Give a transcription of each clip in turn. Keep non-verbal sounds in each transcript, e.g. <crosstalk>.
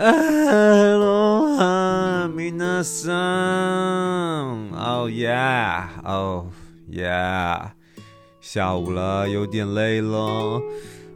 Aloha，皆さん。Oh yeah，Oh yeah。下午了，有点累了。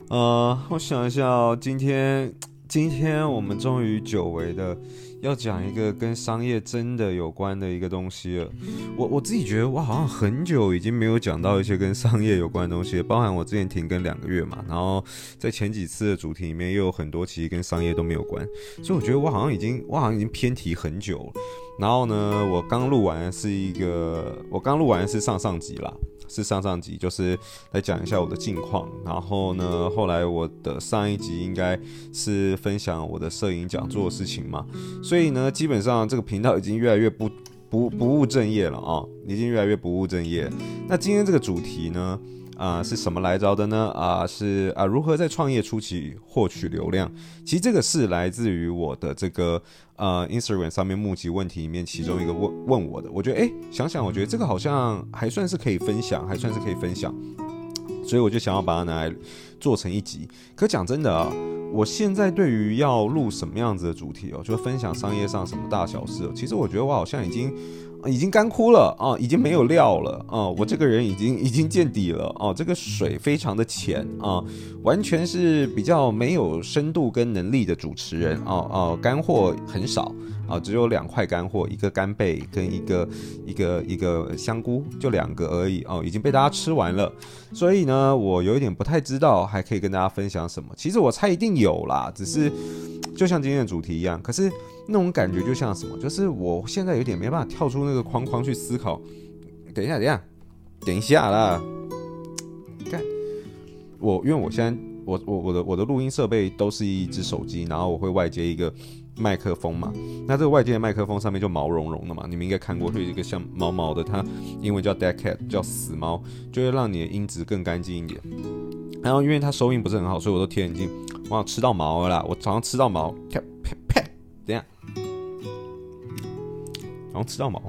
呃，我想一下哦，今天，今天我们终于久违的。要讲一个跟商业真的有关的一个东西了，我我自己觉得我好像很久已经没有讲到一些跟商业有关的东西，包含我之前停更两个月嘛，然后在前几次的主题里面又有很多其实跟商业都没有关，所以我觉得我好像已经我好像已经偏题很久。然后呢，我刚录完是一个，我刚录完是上上集啦。是上上集，就是来讲一下我的近况。然后呢，后来我的上一集应该是分享我的摄影讲座的事情嘛。所以呢，基本上这个频道已经越来越不不不务正业了啊，已经越来越不务正业。那今天这个主题呢？啊、是什么来着的呢？啊、是啊、如何在创业初期获取流量？其实这个是来自于我的这个呃 Instagram 上面募集问题里面其中一个问问我的。我觉得，诶，想想，我觉得这个好像还算是可以分享，还算是可以分享，所以我就想要把它拿来做成一集。可讲真的啊，我现在对于要录什么样子的主题哦，就分享商业上什么大小事哦，其实我觉得我好像已经。已经干枯了啊，已经没有料了啊！我这个人已经已经见底了啊！这个水非常的浅啊，完全是比较没有深度跟能力的主持人啊啊！干货很少啊，只有两块干货，一个干贝跟一个一个一个香菇，就两个而已哦，已经被大家吃完了。所以呢，我有一点不太知道还可以跟大家分享什么。其实我猜一定有啦，只是就像今天的主题一样，可是。那种感觉就像什么？就是我现在有点没办法跳出那个框框去思考。等一下，等一下，等一下啦！看我，因为我现在我我我的我的录音设备都是一只手机，然后我会外接一个麦克风嘛。那这个外接的麦克风上面就毛茸茸的嘛，你们应该看过，会有一个像毛毛的，它英文叫 dead cat，叫死猫，就会让你的音质更干净一点。然后因为它收音不是很好，所以我都贴很近。我要吃到毛了啦！我早上吃到毛，啪啪啪，然后吃到毛，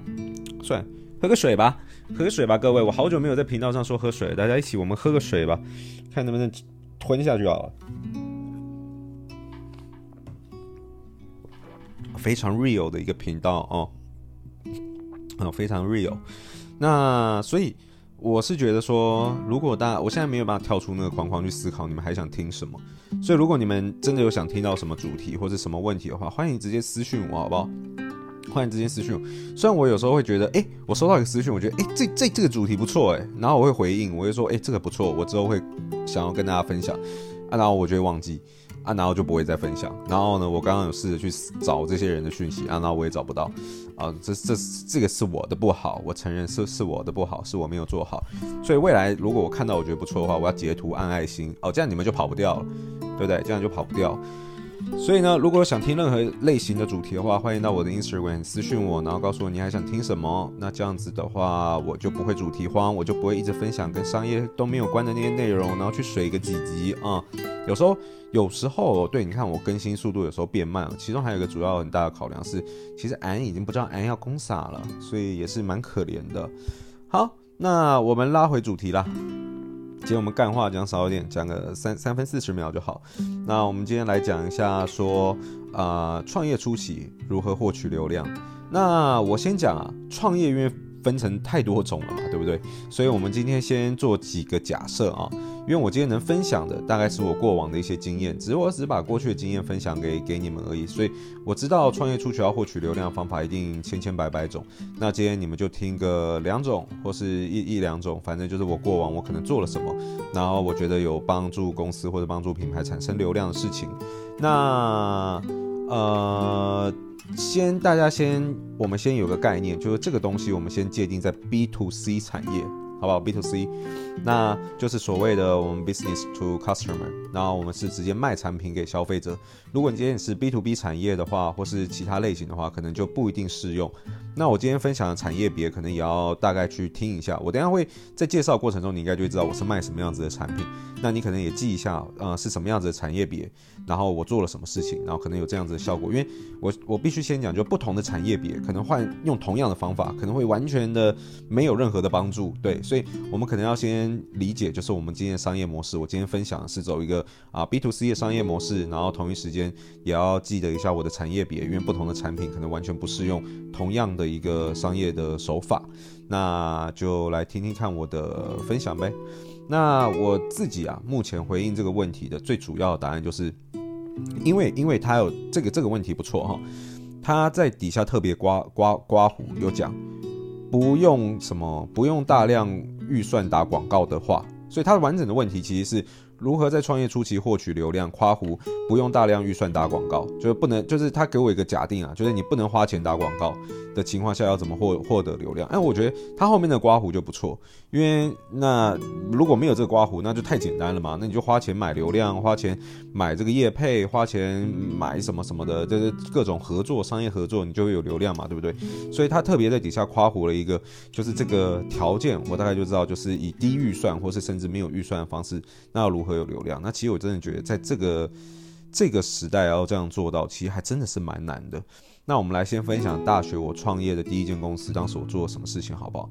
算，喝个水吧，喝个水吧，各位，我好久没有在频道上说喝水，大家一起我们喝个水吧，看能不能吞下去好了。非常 real 的一个频道哦，嗯，非常 real。那所以我是觉得说，如果大家我现在没有办法跳出那个框框去思考，你们还想听什么？所以如果你们真的有想听到什么主题或者什么问题的话，欢迎直接私信我，好不好？欢迎直接私讯。虽然我有时候会觉得，哎，我收到一个私讯，我觉得，哎，这这这个主题不错，哎，然后我会回应，我会说，哎，这个不错，我之后会想要跟大家分享，啊，然后我就会忘记，啊，然后就不会再分享。然后呢，我刚刚有试着去找这些人的讯息，啊，然后我也找不到，啊，这这这个是我的不好，我承认是是我的不好，是我没有做好。所以未来如果我看到我觉得不错的话，我要截图按爱心，哦，这样你们就跑不掉了，对不对？这样就跑不掉。所以呢，如果想听任何类型的主题的话，欢迎到我的 Instagram 私讯我，然后告诉我你还想听什么。那这样子的话，我就不会主题荒，我就不会一直分享跟商业都没有关的那些内容，然后去水个几集啊、有时候，有时候，对，你看我更新速度有时候变慢了，其中还有一个主要很大的考量是，其实俺已经不知道俺要攻啥了，所以也是蛮可怜的。好，那我们拉回主题啦。今天我们干话讲少一点，讲个三三分四十秒就好。那我们今天来讲一下说，啊、创业初期如何获取流量。那我先讲啊，创业因为分成太多种了嘛，对不对？所以我们今天先做几个假设啊。因为我今天能分享的大概是我过往的一些经验，只是我只是把过去的经验分享给给你们而已。所以我知道创业初期要获取流量的方法一定千千百百种。那今天你们就听个两种或是一一两种，反正就是我过往我可能做了什么，然后我觉得有帮助公司或者帮助品牌产生流量的事情。那呃，先大家先我们先有个概念，就是这个东西我们先界定在 B to C 产业。好不好？B to C，那就是所谓的我们 business to customer，然后我们是直接卖产品给消费者。如果你今天是 B to B 产业的话，或是其他类型的话，可能就不一定适用。那我今天分享的产业别，可能也要大概去听一下。我等下会在介绍过程中，你应该就会知道我是卖什么样子的产品。那你可能也记一下，呃，是什么样子的产业别，然后我做了什么事情，然后可能有这样子的效果。因为我我必须先讲，就不同的产业别，可能换用同样的方法，可能会完全的没有任何的帮助。对。所以我们可能要先理解，就是我们今天的商业模式。我今天分享的是走一个啊 B to C 的商业模式，然后同一时间也要记得一下我的产业别，因为不同的产品可能完全不适用同样的一个商业的手法。那就来听听看我的分享呗。那我自己啊，目前回应这个问题的最主要的答案就是，因为因为他有这个这个问题不错哈，他在底下特别刮刮刮胡有讲，不用什么不用大量预算打广告的话，所以他的完整的问题其实是。如何在创业初期获取流量？夸胡不用大量预算打广告，就是不能，就是他给我一个假定啊，就是你不能花钱打广告的情况下，要怎么获获得流量？哎，我觉得他后面的刮胡就不错，因为那如果没有这个刮胡，那就太简单了嘛，那你就花钱买流量，花钱买这个业配，花钱买什么什么的，就是各种合作、商业合作，你就会有流量嘛，对不对？所以他特别在底下夸胡了一个，就是这个条件，我大概就知道，就是以低预算或是甚至没有预算的方式，那如何？有流量，那其实我真的觉得，在这个这个时代要这样做到，其实还真的是蛮难的。那我们来先分享大学我创业的第一间公司，当时我做了什么事情，好不好？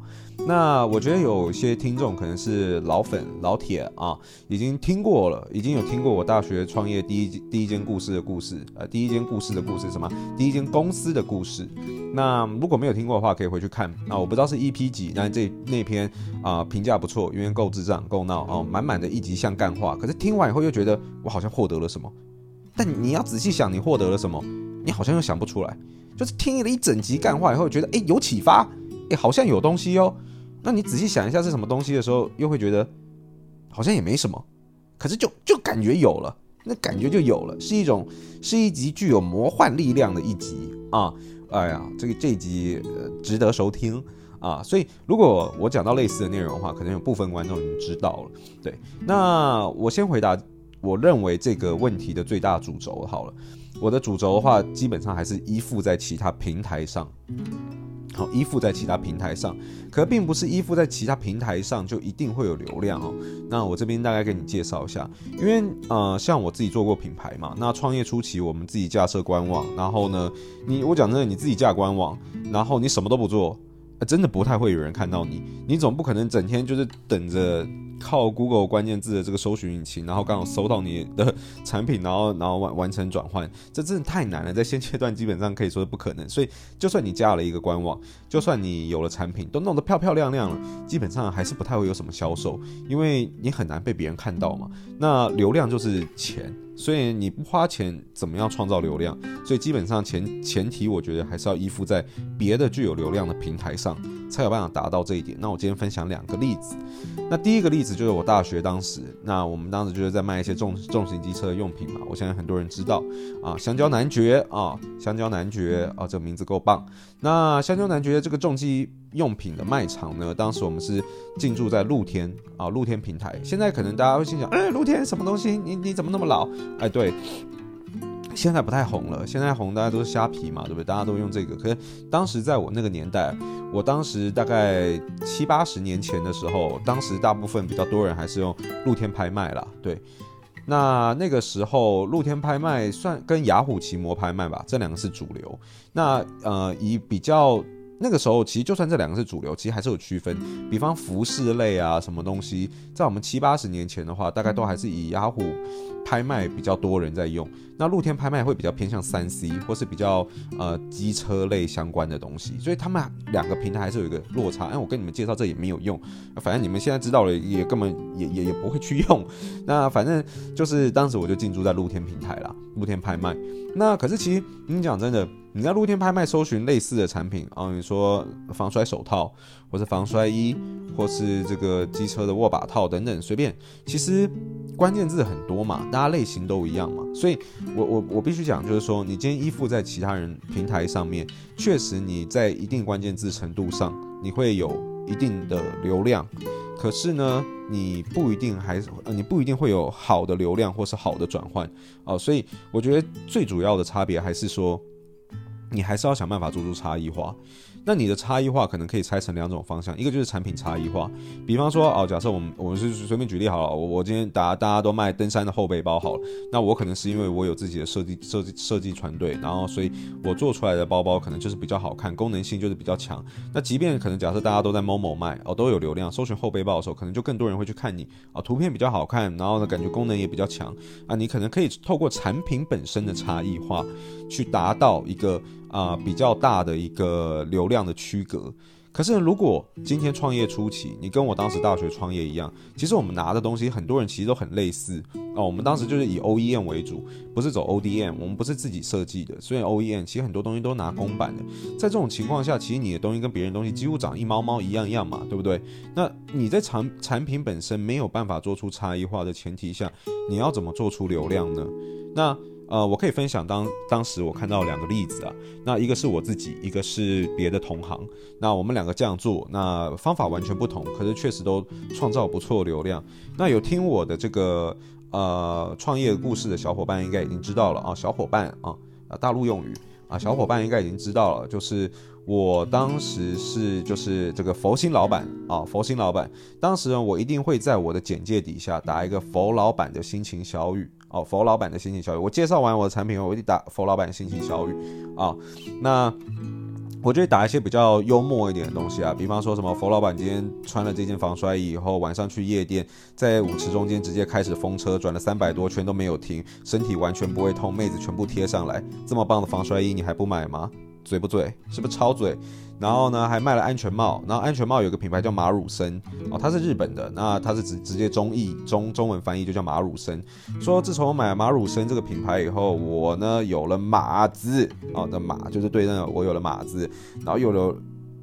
那我觉得有些听众可能是老粉老铁啊，已经听过了，已经有听过我大学创业第一第一间故事的故事，呃，第一间故事的故事什么？第一间公司的故事。那如果没有听过的话，可以回去看。那我不知道是 EP 几，但这那篇啊评价不错，因为够智障够闹哦，满满的一集像干话。可是听完以后又觉得我好像获得了什么，但你要仔细想，你获得了什么？你好像又想不出来，就是听了一整集干话以后，觉得诶有启发，诶好像有东西哦。那你仔细想一下是什么东西的时候，又会觉得好像也没什么，可是就就感觉有了，那感觉就有了，是一种是一集具有魔幻力量的一集啊！哎呀，这个这一集值得收听啊！所以如果我讲到类似的内容的话，可能有部分观众已经知道了。对，那我先回答我认为这个问题的最大主轴好了。我的主轴的话，基本上还是依附在其他平台上，好，依附在其他平台上，可并不是依附在其他平台上就一定会有流量哦。那我这边大概给你介绍一下，因为呃，像我自己做过品牌嘛，那创业初期我们自己架设官网，然后呢，你我讲真的，你自己架官网，然后你什么都不做，真的不太会有人看到你，你总不可能整天就是等着。靠 Google 关键字的这个搜寻引擎，然后刚好搜到你的 <laughs> 产品，然后然后完完成转换，这真的太难了，在现阶段基本上可以说是不可能。所以，就算你加了一个官网，就算你有了产品，都弄得漂漂亮亮了，基本上还是不太会有什么销售，因为你很难被别人看到嘛。那流量就是钱。所以你不花钱，怎么样创造流量？所以基本上前前提，我觉得还是要依附在别的具有流量的平台上，才有办法达到这一点。那我今天分享两个例子。那第一个例子就是我大学当时，那我们当时就是在卖一些重重型机车的用品嘛。我相信很多人知道啊，香蕉男爵啊，香蕉男爵啊，这个名字够棒。那香蕉男爵这个重机用品的卖场呢，当时我们是进驻在露天啊，露天平台。现在可能大家会心想，哎，露天什么东西？你你怎么那么老？哎，对，现在不太红了。现在红大家都是虾皮嘛，对不对？大家都用这个。可是当时在我那个年代，我当时大概七八十年前的时候，当时大部分比较多人还是用露天拍卖啦。对，那那个时候露天拍卖算跟雅虎奇摩拍卖吧，这两个是主流。那呃，以比较。那个时候，其实就算这两个是主流，其实还是有区分。比方服饰类啊，什么东西，在我们七八十年前的话，大概都还是以雅虎拍卖比较多人在用。那露天拍卖会比较偏向三 C 或是比较呃机车类相关的东西，所以他们两个平台还是有一个落差。哎，我跟你们介绍这也没有用，反正你们现在知道了也根本也也也不会去用。<laughs> 那反正就是当时我就进驻在露天平台啦，露天拍卖。那可是其实你讲真的。你在露天拍卖搜寻类似的产品啊，你说防摔手套，或是防摔衣，或是这个机车的握把套等等，随便，其实关键字很多嘛，大家类型都一样嘛，所以我我我必须讲，就是说你今天依附在其他人平台上面，确实你在一定关键字程度上，你会有一定的流量，可是呢，你不一定还你不一定会有好的流量或是好的转换。哦，所以我觉得最主要的差别还是说。你还是要想办法做出差异化。那你的差异化可能可以拆成两种方向，一个就是产品差异化，比方说哦，假设我们我们是随便举例好了，我我今天大家大家都卖登山的后背包好了，那我可能是因为我有自己的设计设计设计团队，然后所以我做出来的包包可能就是比较好看，功能性就是比较强。那即便可能假设大家都在 Momo 卖哦，都有流量，搜寻后背包的时候，可能就更多人会去看你啊，图片比较好看，然后呢感觉功能也比较强啊，你可能可以透过产品本身的差异化去达到一个。啊、比较大的一个流量的区隔。可是，如果今天创业初期，你跟我当时大学创业一样，其实我们拿的东西，很多人其实都很类似哦。我们当时就是以 OEM 为主，不是走 ODM，我们不是自己设计的，所以 OEM 其实很多东西都拿公版的。在这种情况下，其实你的东西跟别人东西几乎长一猫猫一样一样嘛，对不对？那你在产产品本身没有办法做出差异化的前提下，你要怎么做出流量呢？那呃，我可以分享当当时我看到两个例子啊，那一个是我自己，一个是别的同行，那我们两个这样做，那方法完全不同，可是确实都创造不错流量。那有听我的这个呃创业故事的小伙伴应该已经知道了啊，小伙伴啊，啊大陆用语啊，小伙伴应该已经知道了，就是我当时是就是这个佛心老板啊，佛心老板，当时呢我一定会在我的简介底下打一个佛老板的心情小语。哦，佛老板的心情小雨，我介绍完我的产品后，我就打佛老板心情小雨啊、那我就打一些比较幽默一点的东西啊，比方说什么佛老板今天穿了这件防摔衣以后，晚上去夜店，在舞池中间直接开始风车，转了三百多圈都没有停，身体完全不会痛，妹子全部贴上来，这么棒的防摔衣你还不买吗？嘴不嘴？是不是超嘴？然后呢，还卖了安全帽。然后安全帽有个品牌叫马鲁森哦，它是日本的。那它是直直接中译中中文翻译就叫马鲁森。说自从我买了马鲁森这个品牌以后，我呢有了马字哦，的马就是对那个我有了马字，然后有了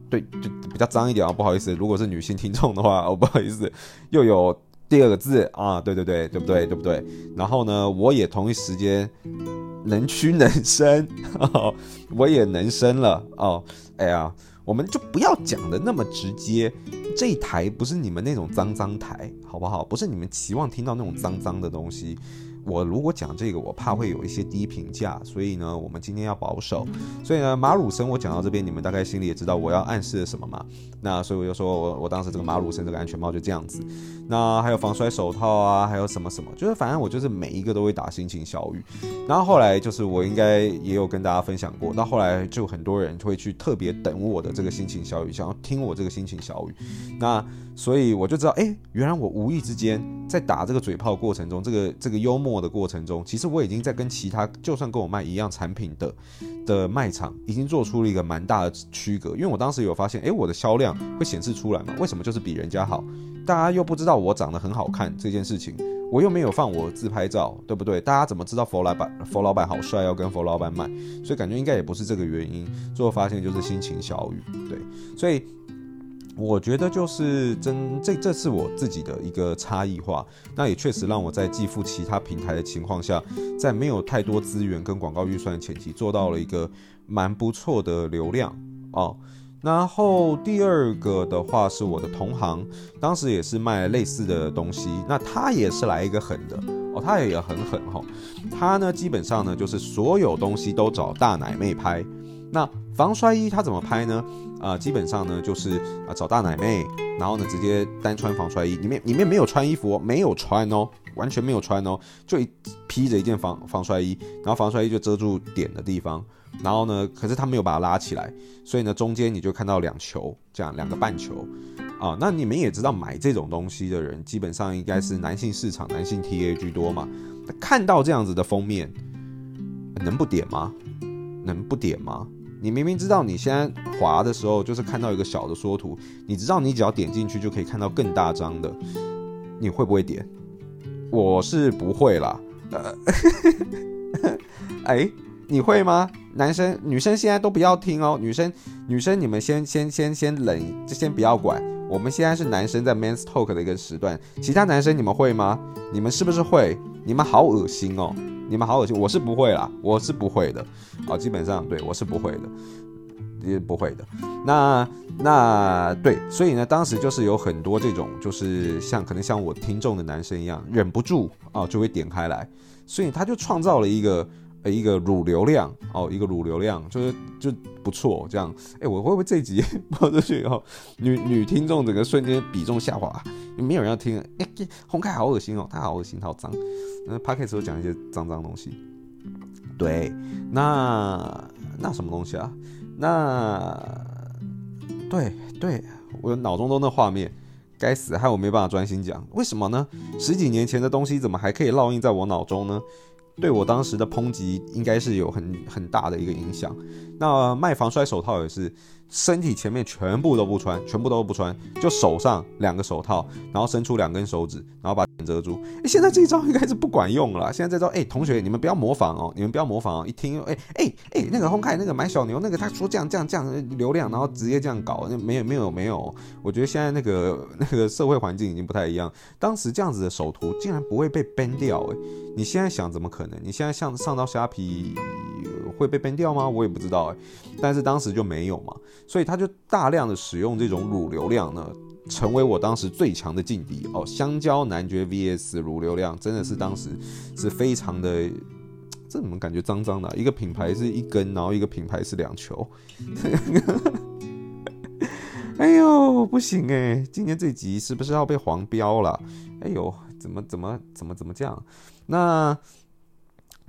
对就比较脏一点啊，不好意思，如果是女性听众的话，哦不好意思，又有第二个字啊，对对对对不对对不对？然后呢，我也同一时间。能屈能伸，<laughs> 哦，我也能伸了哦。哎呀，我们就不要讲的那么直接。这一台不是你们那种脏脏台，好不好？不是你们期望听到那种脏脏的东西。我如果讲这个，我怕会有一些低评价，所以呢，我们今天要保守。所以呢，马鲁森，我讲到这边，你们大概心里也知道我要暗示了什么嘛？那所以我就说我我当时这个马鲁森这个安全帽就这样子。那还有防摔手套啊，还有什么什么，就是反正我就是每一个都会打心情小语。然后后来就是我应该也有跟大家分享过，到后来就很多人会去特别等我的这个心情小语，想要听我这个心情小语。那所以我就知道，哎，原来我无意之间在打这个嘴炮过程中，这个这个幽默的过程中，其实我已经在跟其他就算跟我卖一样产品的的卖场，已经做出了一个蛮大的区隔。因为我当时有发现，诶，我的销量会显示出来嘛？为什么就是比人家好？大家又不知道我长得很好看这件事情，我又没有放我自拍照，对不对？大家怎么知道佛老板佛老板好帅，要跟佛老板买？所以感觉应该也不是这个原因。最后发现就是心情小雨，对，所以。我觉得就是真这这是我自己的一个差异化，那也确实让我在继付其他平台的情况下，在没有太多资源跟广告预算的前提，做到了一个蛮不错的流量哦。然后第二个的话是我的同行，当时也是卖类似的东西，那他也是来一个狠的哦，他也也很狠哈、哦，他呢基本上呢就是所有东西都找大奶妹拍，那防摔衣它怎么拍呢？啊、基本上呢，就是啊找大奶妹，然后呢直接单穿防摔衣，里面里面没有穿衣服，哦没有穿哦，完全没有穿哦，就披着一件防防摔衣，然后防摔衣就遮住点的地方，然后呢，可是他没有把它拉起来，所以呢中间你就看到两球，这样两个半球，啊，那你们也知道买这种东西的人，基本上应该是男性市场，男性 TA 居多嘛，看到这样子的封面，能不点吗？能不点吗？你明明知道你现在滑的时候就是看到一个小的缩图，你知道你只要点进去就可以看到更大张的，你会不会点？我是不会啦。呃，<laughs> 哎，你会吗？男生、女生现在都不要听哦。女生、女生，你们先、先、先、先冷，先不要管。我们现在是男生在 Men's Talk 的一个时段，其他男生你们会吗？你们是不是会？你们好恶心哦。你们好恶心，我是不会啦，我是不会的，啊，基本上对我是不会的，也不会的。那那对，所以呢，当时就是有很多这种，就是像可能像我听众的男生一样，忍不住啊，就会点开来，所以他就创造了一个一个乳流量哦，一个乳流量就是就不错这样。哎，我会不会这一集 <laughs> 播出去以后，女女听众整个瞬间比重下滑，没有人要听？哎，红开好恶心哦，他好恶心，好脏。那 Podcast 都讲一些脏脏东西。对，那那什么东西啊？那对对，我脑中都那画面。该死，害我没办法专心讲。为什么呢？十几年前的东西怎么还可以烙印在我脑中呢？对我当时的抨击，应该是有很很大的一个影响。那卖防摔手套也是。身体前面全部都不穿，全部都不穿，就手上两个手套，然后伸出两根手指，然后把脸遮住。哎，现在这一招应该是不管用了。现在这招，哎，同学，你们不要模仿哦，你们不要模仿哦。一听，哎哎哎，那个红开，那个买小牛，那个他说这样这样这样流量，然后直接这样搞，那没有没有没有。我觉得现在那个 <laughs> 那个社会环境已经不太一样。当时这样子的首图竟然不会被 ban 掉，哎，你现在想怎么可能？你现在像上到虾皮会被 ban 掉吗？我也不知道，哎，但是当时就没有嘛。所以他就大量的使用这种乳流量呢，成为我当时最强的劲敌哦。香蕉男爵 VS 乳流量，真的是当时是非常的，这怎么感觉脏脏的？一个品牌是一根，然后一个品牌是两球。<laughs> 哎呦，不行哎，今天这集是不是要被黄标了？哎呦，怎么怎么怎么怎么这样？那。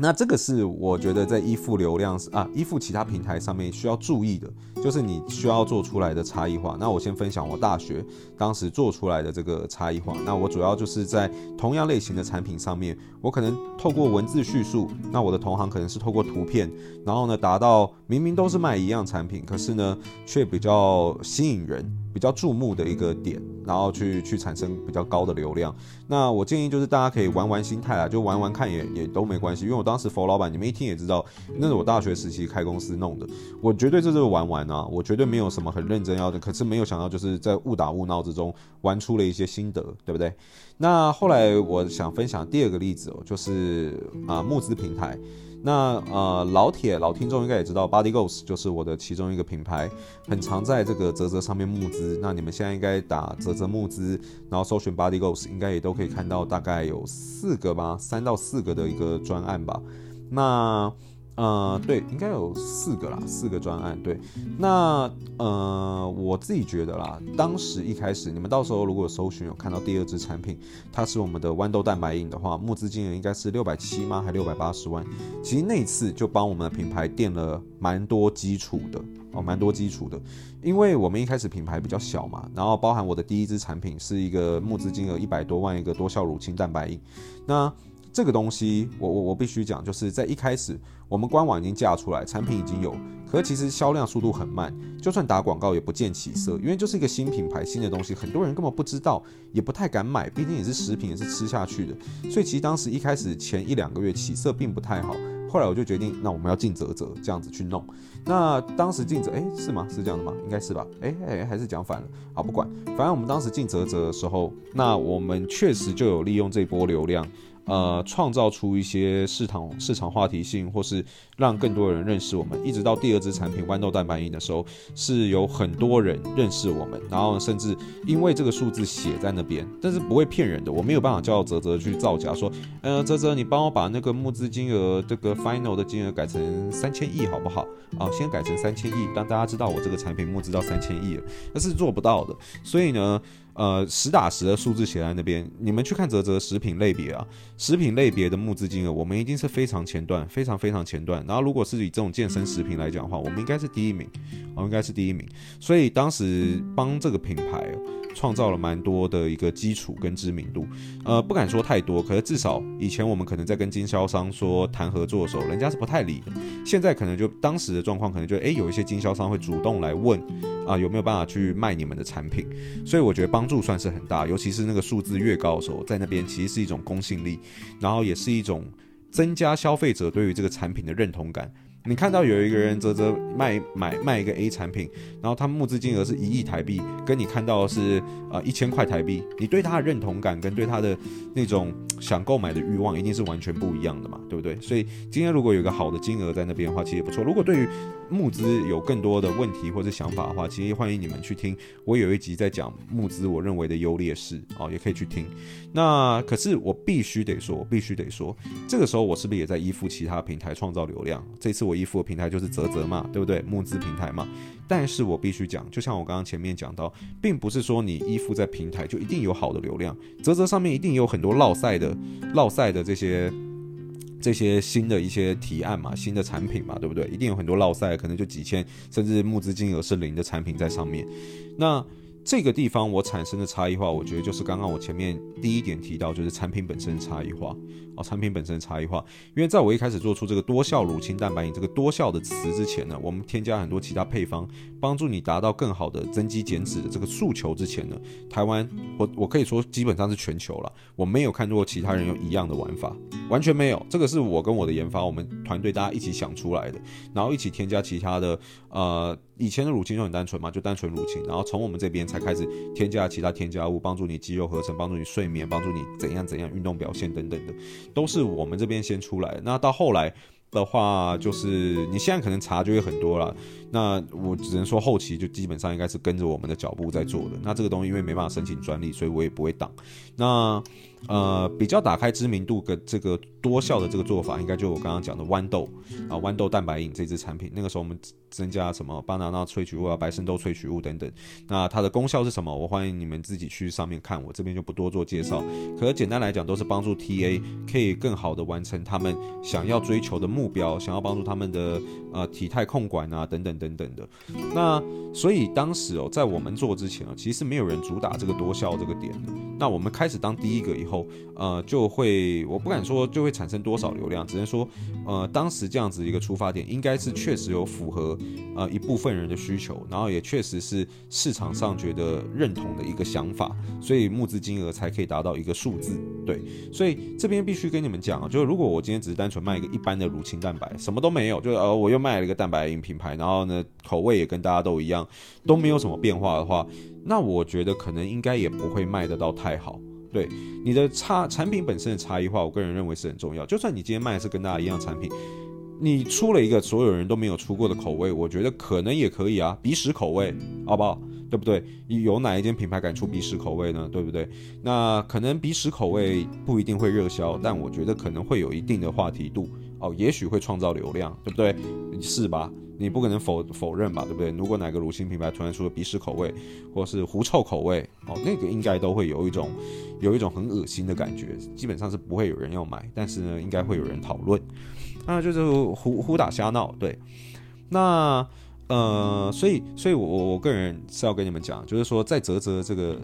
那这个是我觉得在依附流量啊，依附其他平台上面需要注意的，就是你需要做出来的差异化。那我先分享我大学当时做出来的这个差异化。那我主要就是在同样类型的产品上面，我可能透过文字叙述，那我的同行可能是透过图片，然后呢达到明明都是卖一样产品，可是呢却比较吸引人。比较注目的一个点，然后去去产生比较高的流量。那我建议就是大家可以玩玩心态啊，就玩玩看也也都没关系。因为我当时佛老板，你们一听也知道，那是我大学时期开公司弄的。我绝对这是玩玩啊，我绝对没有什么很认真要的。可是没有想到就是在误打误闹之中玩出了一些心得，对不对？那后来我想分享第二个例子哦，就是啊募资平台。那呃，老铁老听众应该也知道，Body Ghost 就是我的其中一个品牌，很常在这个泽泽上面募资。那你们现在应该打泽泽募资，然后搜寻 Body Ghost，应该也都可以看到，大概有四个吧，三到四个的一个专案吧。那。呃，对，应该有四个啦，四个专案。对，那呃，我自己觉得啦，当时一开始，你们到时候如果搜寻有看到第二支产品，它是我们的豌豆蛋白饮的话，募资金额应该是六百七吗？还六百八十万？其实那次就帮我们的品牌垫了蛮多基础的哦，蛮多基础的，因为我们一开始品牌比较小嘛，然后包含我的第一支产品是一个募资金额一百多万一个多效乳清蛋白饮，那。这个东西，我我我必须讲，就是在一开始，我们官网已经架出来，产品已经有，可是其实销量速度很慢，就算打广告也不见起色，因为就是一个新品牌、新的东西，很多人根本不知道，也不太敢买，毕竟也是食品，也是吃下去的，所以其实当时一开始前一两个月起色并不太好，后来我就决定，那我们要进啧啧这样子去弄，那当时进啧，哎，是吗？是这样的吗？应该是吧？哎哎，还是讲反了，好，不管，反正我们当时进啧啧的时候，那我们确实就有利用这波流量。呃，创造出一些市场市场话题性，或是让更多人认识我们。一直到第二支产品豌豆蛋白饮的时候，是有很多人认识我们，然后甚至因为这个数字写在那边，但是不会骗人的。我没有办法叫泽泽去造假，说，呃，泽泽，你帮我把那个募资金额这个 final 的金额改成三千亿好不好？啊，先改成三千亿，让大家知道我这个产品募资到三千亿了，那是做不到的。所以呢。呃，实打实的数字写在那边，你们去看泽泽食品类别啊，食品类别的募资金额，我们一定是非常前段，非常非常前段。然后，如果是以这种健身食品来讲的话，我们应该是第一名，我们应该是第一名。所以当时帮这个品牌创造了蛮多的一个基础跟知名度，呃，不敢说太多，可是至少以前我们可能在跟经销商说谈合作的时候，人家是不太理的。现在可能就当时的状况，可能就诶有一些经销商会主动来问啊，有没有办法去卖你们的产品。所以我觉得帮助算是很大，尤其是那个数字越高的时候，在那边其实是一种公信力，然后也是一种增加消费者对于这个产品的认同感。你看到有一个人啧啧卖买卖一个 A 产品，然后他募资金额是一亿台币，跟你看到的是呃一千块台币，你对他的认同感跟对他的那种想购买的欲望一定是完全不一样的嘛，对不对？所以今天如果有个好的金额在那边的话，其实也不错。如果对于募资有更多的问题或者想法的话，其实欢迎你们去听我有一集在讲募资我认为的优劣势哦，也可以去听。那可是我必须得说，我必须得说，这个时候我是不是也在依附其他平台创造流量？这次我依附的平台就是泽泽嘛，对不对？募资平台嘛。但是我必须讲，就像我刚刚前面讲到，并不是说你依附在平台就一定有好的流量，泽泽上面一定有很多落赛的、落赛的这些。这些新的一些提案嘛，新的产品嘛，对不对？一定有很多落赛，可能就几千，甚至募资金额是零的产品在上面。那这个地方我产生的差异化，我觉得就是刚刚我前面第一点提到，就是产品本身差异化。产品本身的差异化，因为在我一开始做出这个多效乳清蛋白饮这个多效的词之前呢，我们添加很多其他配方，帮助你达到更好的增肌减脂的这个诉求之前呢，台湾我我可以说基本上是全球了，我没有看过其他人有一样的玩法，完全没有。这个是我跟我的研发，我们团队大家一起想出来的，然后一起添加其他的呃，以前的乳清就很单纯嘛，就单纯乳清，然后从我们这边才开始添加其他添加物，帮助你肌肉合成，帮助你睡眠，帮助你怎样怎样运动表现等等的。都是我们这边先出来，那到后来的话，就是你现在可能查就会很多了。那我只能说后期就基本上应该是跟着我们的脚步在做的。那这个东西因为没办法申请专利，所以我也不会挡。那呃比较打开知名度的这个多效的这个做法，应该就我刚刚讲的豌豆啊豌豆蛋白饮这支产品。那个时候我们增加什么巴拿纳萃取物啊、白生豆萃取物等等。那它的功效是什么？我欢迎你们自己去上面看，我这边就不多做介绍。可简单来讲，都是帮助 TA 可以更好的完成他们想要追求的目标，想要帮助他们的呃体态控管啊等等。等等的，那所以当时哦，在我们做之前啊，其实没有人主打这个多效这个点的。那我们开始当第一个以后，后呃，就会我不敢说就会产生多少流量，只能说，呃，当时这样子一个出发点，应该是确实有符合呃一部分人的需求，然后也确实是市场上觉得认同的一个想法，所以募资金额才可以达到一个数字。对，所以这边必须跟你们讲，就是如果我今天只是单纯卖一个一般的乳清蛋白，什么都没有，就呃我又卖了一个蛋白饮品牌，然后呢。口味也跟大家都一样，都没有什么变化的话，那我觉得可能应该也不会卖得到太好。对，你的差产品本身的差异化，我个人认为是很重要。就算你今天卖的是跟大家一样产品，你出了一个所有人都没有出过的口味，我觉得可能也可以啊，鼻屎口味，好不好？对不对？有哪一间品牌敢出鼻屎口味呢？对不对？那可能鼻屎口味不一定会热销，但我觉得可能会有一定的话题度哦，也许会创造流量，对不对？是吧？你不可能否否认吧，对不对？如果哪个乳清品牌突然出了鼻屎口味，或是狐臭口味，哦，那个应该都会有一种有一种很恶心的感觉，基本上是不会有人要买，但是呢，应该会有人讨论，那就是胡胡打瞎闹，对，那。呃，所以，所以我我个人是要跟你们讲，就是说，在泽泽这个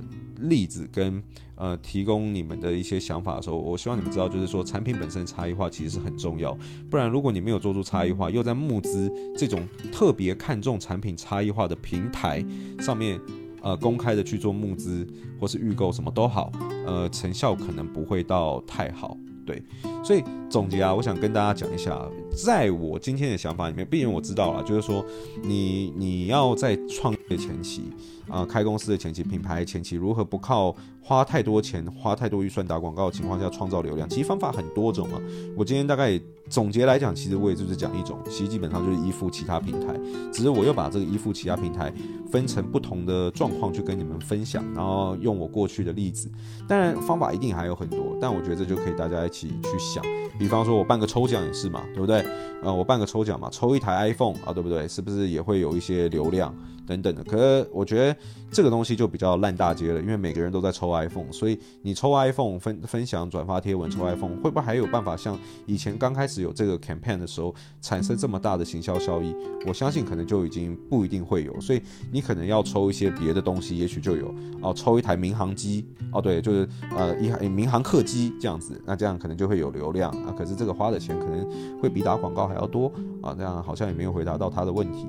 例子跟呃提供你们的一些想法的时候，我希望你们知道，就是说，产品本身差异化其实是很重要。不然，如果你没有做出差异化，又在募资这种特别看重产品差异化的平台上面，呃，公开的去做募资或是预购什么都好，呃，成效可能不会到太好。对，所以总结啊，我想跟大家讲一下，在我今天的想法里面，毕竟我知道了，就是说你你要在创业前期啊、呃，开公司的前期，品牌前期，如何不靠花太多钱、花太多预算打广告的情况下创造流量，其实方法很多种啊。我今天大概总结来讲，其实我也就是讲一种，其实基本上就是依附其他平台，只是我又把这个依附其他平台分成不同的状况去跟你们分享，然后用我过去的例子。当然方法一定还有很多，但我觉得这就可以大家一起去想。比方说我办个抽奖也是嘛，对不对？呃，我办个抽奖嘛，抽一台 iPhone 啊，对不对？是不是也会有一些流量？等等的，可是我觉得这个东西就比较烂大街了，因为每个人都在抽 iPhone，所以你抽 iPhone 分分享转发贴文抽 iPhone，会不会还有办法像以前刚开始有这个 campaign 的时候产生这么大的行销效益？我相信可能就已经不一定会有，所以你可能要抽一些别的东西，也许就有哦，抽一台民航机哦，对，就是呃一民航客机这样子，那这样可能就会有流量啊。可是这个花的钱可能会比打广告还要多啊，这样好像也没有回答到他的问题。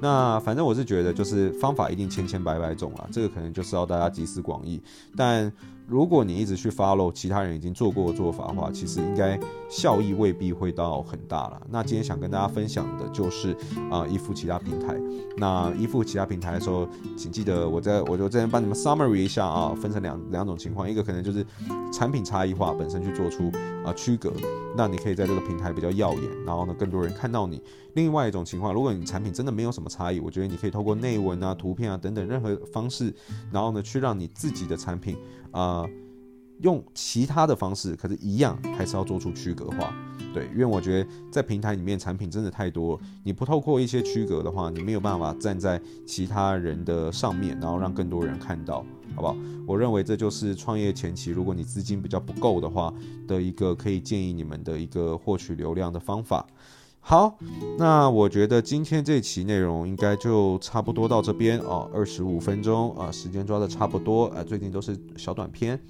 那反正我是觉得，就是方法一定千千百百种啊，这个可能就是要大家集思广益，但。如果你一直去 follow 其他人已经做过的做法的话，其实应该效益未必会到很大了。那今天想跟大家分享的就是啊，依附其他平台。那依附其他平台的时候，请记得我在我就这边帮你们 summary 一下啊，分成两两种情况，一个可能就是产品差异化本身去做出啊区隔，那你可以在这个平台比较耀眼，然后呢更多人看到你。另外一种情况，如果你产品真的没有什么差异，我觉得你可以透过内文啊、图片啊等等任何方式，然后呢去让你自己的产品啊、用其他的方式，可是一样还是要做出区隔化。对，因为我觉得在平台里面产品真的太多，你不透过一些区隔的话，你没有办法站在其他人的上面，然后让更多人看到，好不好？我认为这就是创业前期，如果你资金比较不够的话的一个可以建议你们的一个获取流量的方法。好，那我觉得今天这期内容应该就差不多到这边哦，二十五分钟啊，时间抓的差不多，啊，最近都是小短片，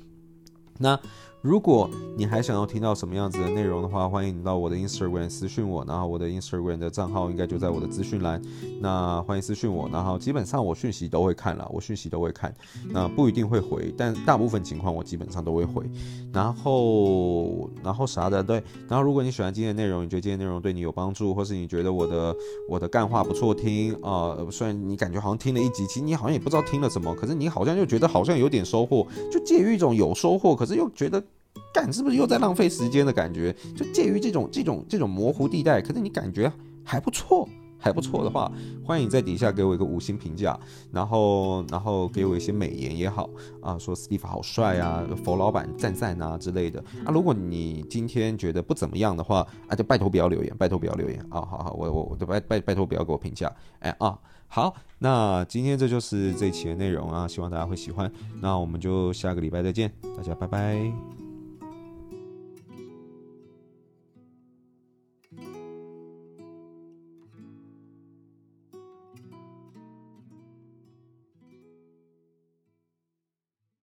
那。如果你还想要听到什么样子的内容的话，欢迎你到我的 Instagram 私讯我，然后我的 Instagram 的账号应该就在我的资讯栏。那欢迎私讯我，然后基本上我讯息都会看了，我讯息都会看，那不一定会回，但大部分情况我基本上都会回。然后，然后啥的，对。然后如果你喜欢今天的内容，你觉得今天内容对你有帮助，或是你觉得我的我的干话不错听啊，虽然你感觉好像听了一集，其实你好像也不知道听了什么，可是你好像又觉得好像有点收获，就介于一种有收获，可是又觉得。干是不是又在浪费时间的感觉？就介于这种这种这种模糊地带。可是你感觉还不错，还不错的话，欢迎在底下给我一个五星评价，然后然后给我一些美言也好啊，说 Steve 好帅啊，佛老板赞赞啊之类的啊。如果你今天觉得不怎么样的话啊，就拜托不要留言，拜托不要留言啊。好好，我我我就拜拜拜托不要给我评价。哎啊，好，那今天这就是这期的内容啊，希望大家会喜欢。那我们就下个礼拜再见，大家拜拜。